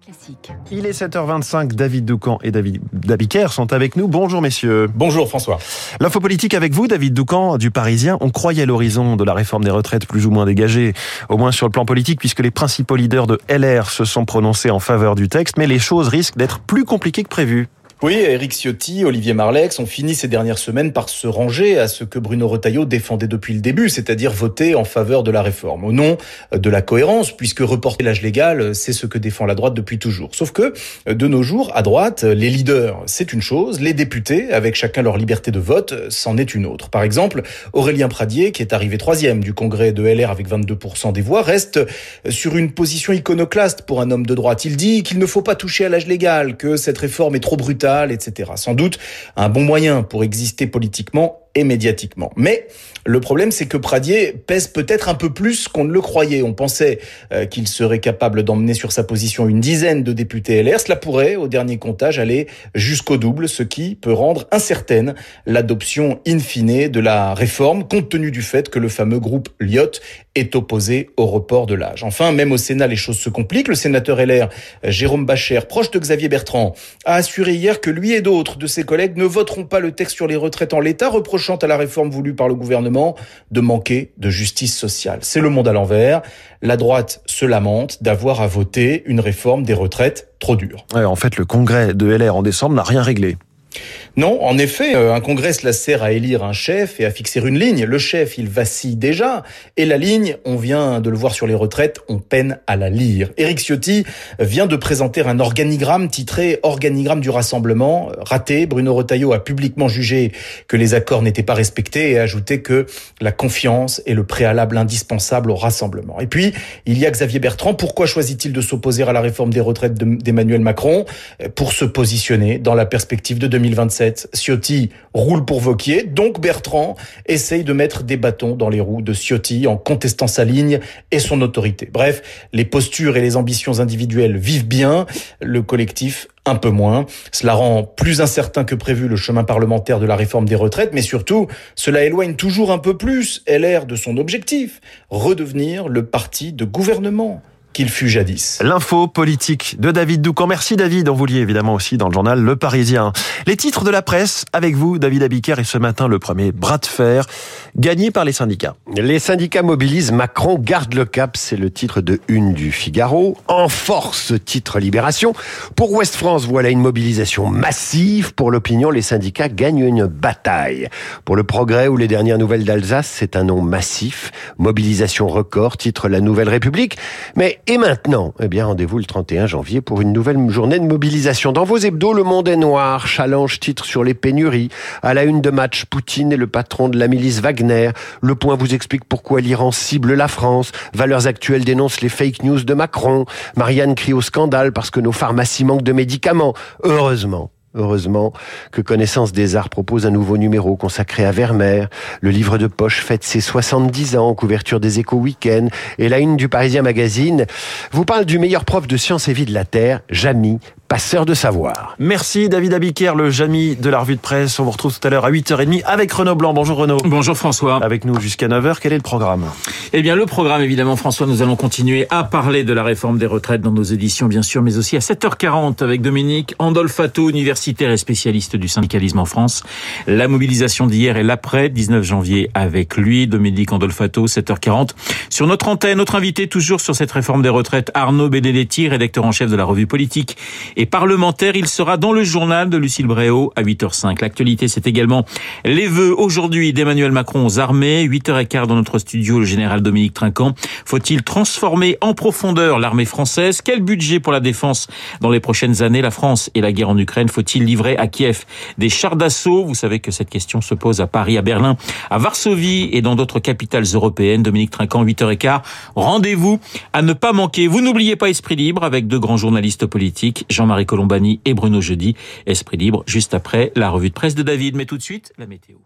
Classique. Il est 7h25, David Doucan et David Dabiker sont avec nous. Bonjour messieurs. Bonjour François. L'info politique avec vous, David Doucan du Parisien. On croyait l'horizon de la réforme des retraites plus ou moins dégagé, au moins sur le plan politique, puisque les principaux leaders de LR se sont prononcés en faveur du texte, mais les choses risquent d'être plus compliquées que prévu. Oui, Eric Ciotti, Olivier Marlex ont fini ces dernières semaines par se ranger à ce que Bruno Retailleau défendait depuis le début, c'est-à-dire voter en faveur de la réforme, au nom de la cohérence, puisque reporter l'âge légal, c'est ce que défend la droite depuis toujours. Sauf que, de nos jours, à droite, les leaders, c'est une chose, les députés, avec chacun leur liberté de vote, c'en est une autre. Par exemple, Aurélien Pradier, qui est arrivé troisième du congrès de LR avec 22% des voix, reste sur une position iconoclaste pour un homme de droite. Il dit qu'il ne faut pas toucher à l'âge légal, que cette réforme est trop brutale, etc. Sans doute un bon moyen pour exister politiquement et médiatiquement. Mais le problème, c'est que Pradier pèse peut-être un peu plus qu'on ne le croyait. On pensait euh, qu'il serait capable d'emmener sur sa position une dizaine de députés LR. Cela pourrait, au dernier comptage, aller jusqu'au double, ce qui peut rendre incertaine l'adoption in fine de la réforme, compte tenu du fait que le fameux groupe Lyot est opposé au report de l'âge. Enfin, même au Sénat, les choses se compliquent. Le sénateur LR, Jérôme Bacher, proche de Xavier Bertrand, a assuré hier que lui et d'autres de ses collègues ne voteront pas le texte sur les retraites en l'état, reprochant à la réforme voulue par le gouvernement de manquer de justice sociale. C'est le monde à l'envers. La droite se lamente d'avoir à voter une réforme des retraites trop dure. En fait, le congrès de LR en décembre n'a rien réglé. Non, en effet, euh, un congrès cela sert à élire un chef et à fixer une ligne. Le chef, il vacille déjà, et la ligne, on vient de le voir sur les retraites, on peine à la lire. Éric Ciotti vient de présenter un organigramme titré Organigramme du rassemblement. Raté, Bruno Retailleau a publiquement jugé que les accords n'étaient pas respectés et a ajouté que la confiance est le préalable indispensable au rassemblement. Et puis, il y a Xavier Bertrand. Pourquoi choisit-il de s'opposer à la réforme des retraites d'Emmanuel Macron? Pour se positionner dans la perspective de 2027. Ciotti roule pour Vauquier, donc Bertrand essaye de mettre des bâtons dans les roues de Ciotti en contestant sa ligne et son autorité. Bref, les postures et les ambitions individuelles vivent bien, le collectif un peu moins. Cela rend plus incertain que prévu le chemin parlementaire de la réforme des retraites, mais surtout, cela éloigne toujours un peu plus LR de son objectif, redevenir le parti de gouvernement qu'il fut jadis. L'info politique de David Doucan. Merci David. On vous lit évidemment aussi dans le journal Le Parisien. Les titres de la presse avec vous, David Abiker, et ce matin le premier bras de fer gagné par les syndicats. Les syndicats mobilisent, Macron garde le cap, c'est le titre de une du Figaro. En force, titre Libération. Pour Ouest France, voilà une mobilisation massive. Pour l'opinion, les syndicats gagnent une bataille. Pour le progrès ou les dernières nouvelles d'Alsace, c'est un nom massif. Mobilisation record, titre La Nouvelle République. Mais et maintenant Eh bien, rendez-vous le 31 janvier pour une nouvelle journée de mobilisation. Dans vos hebdos, Le Monde est noir, challenge titre sur les pénuries. À la une de match, Poutine et le patron de la milice Wagner. Le point vous explique pourquoi l'Iran cible la France. Valeurs actuelles dénonce les fake news de Macron. Marianne crie au scandale parce que nos pharmacies manquent de médicaments. Heureusement, Heureusement que Connaissance des Arts propose un nouveau numéro consacré à Vermeer. Le livre de poche fête ses 70 ans, couverture des échos week-end. Et la une du Parisien Magazine vous parle du meilleur prof de sciences et vie de la Terre, Jamy, passeur de savoir. Merci David Abiker, le Jamy de la revue de presse. On vous retrouve tout à l'heure à 8h30 avec Renaud Blanc. Bonjour Renaud. Bonjour François. Avec nous jusqu'à 9h, quel est le programme? Eh bien le programme évidemment François, nous allons continuer à parler de la réforme des retraites dans nos éditions bien sûr, mais aussi à 7h40 avec Dominique Andolfato, universitaire et spécialiste du syndicalisme en France. La mobilisation d'hier et l'après, 19 janvier avec lui, Dominique Andolfato, 7h40. Sur notre antenne, notre invité toujours sur cette réforme des retraites, Arnaud Benedetti, rédacteur en chef de la revue politique et parlementaire. Il sera dans le journal de Lucille Bréau à 8h05. L'actualité, c'est également les vœux aujourd'hui d'Emmanuel Macron aux armées. 8h15 dans notre studio, le général Dominique Trinquant. Faut-il transformer en profondeur l'armée française? Quel budget pour la défense dans les prochaines années? La France et la guerre en Ukraine, faut-il livrer à Kiev des chars d'assaut? Vous savez que cette question se pose à Paris, à Berlin, à Varsovie et dans d'autres capitales européennes. Dominique Trinquant, 8h15. Rendez-vous à ne pas manquer. Vous n'oubliez pas Esprit Libre avec deux grands journalistes politiques, Jean Jean-Marie Colombani et Bruno Jeudi. Esprit libre, juste après la revue de presse de David. Mais tout de suite, la météo.